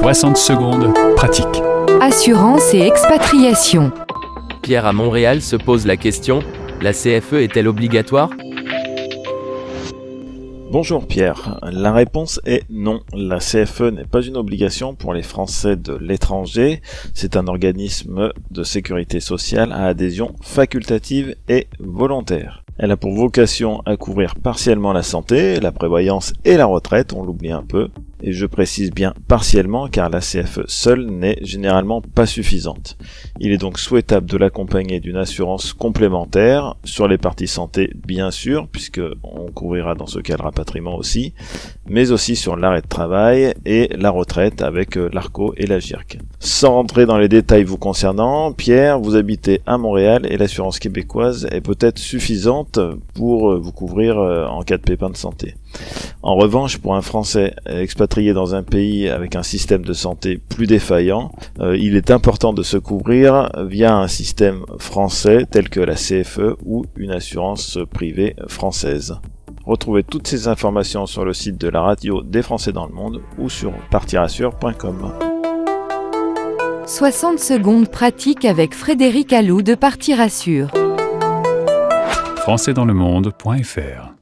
60 secondes, pratique. Assurance et expatriation. Pierre à Montréal se pose la question, la CFE est-elle obligatoire? Bonjour Pierre, la réponse est non. La CFE n'est pas une obligation pour les Français de l'étranger, c'est un organisme de sécurité sociale à adhésion facultative et volontaire. Elle a pour vocation à couvrir partiellement la santé, la prévoyance et la retraite, on l'oublie un peu, et je précise bien partiellement car la CFE seule n'est généralement pas suffisante. Il est donc souhaitable de l'accompagner d'une assurance complémentaire sur les parties santé bien sûr, puisque on couvrira dans ce cas le rapatriement aussi, mais aussi sur l'arrêt de travail et la retraite avec euh, l'ARCO et la GIRC. Sans rentrer dans les détails vous concernant, Pierre, vous habitez à Montréal et l'assurance québécoise est peut-être suffisante pour euh, vous couvrir euh, en cas de pépin de santé. En revanche, pour un Français expatrié dans un pays avec un système de santé plus défaillant, euh, il est important de se couvrir via un système français tel que la CFE ou une assurance privée française. Retrouvez toutes ces informations sur le site de la radio des Français dans le monde ou sur partirassure.com. 60 secondes pratique avec Frédéric Allou de Partir Assure. Françaisdanslemonde.fr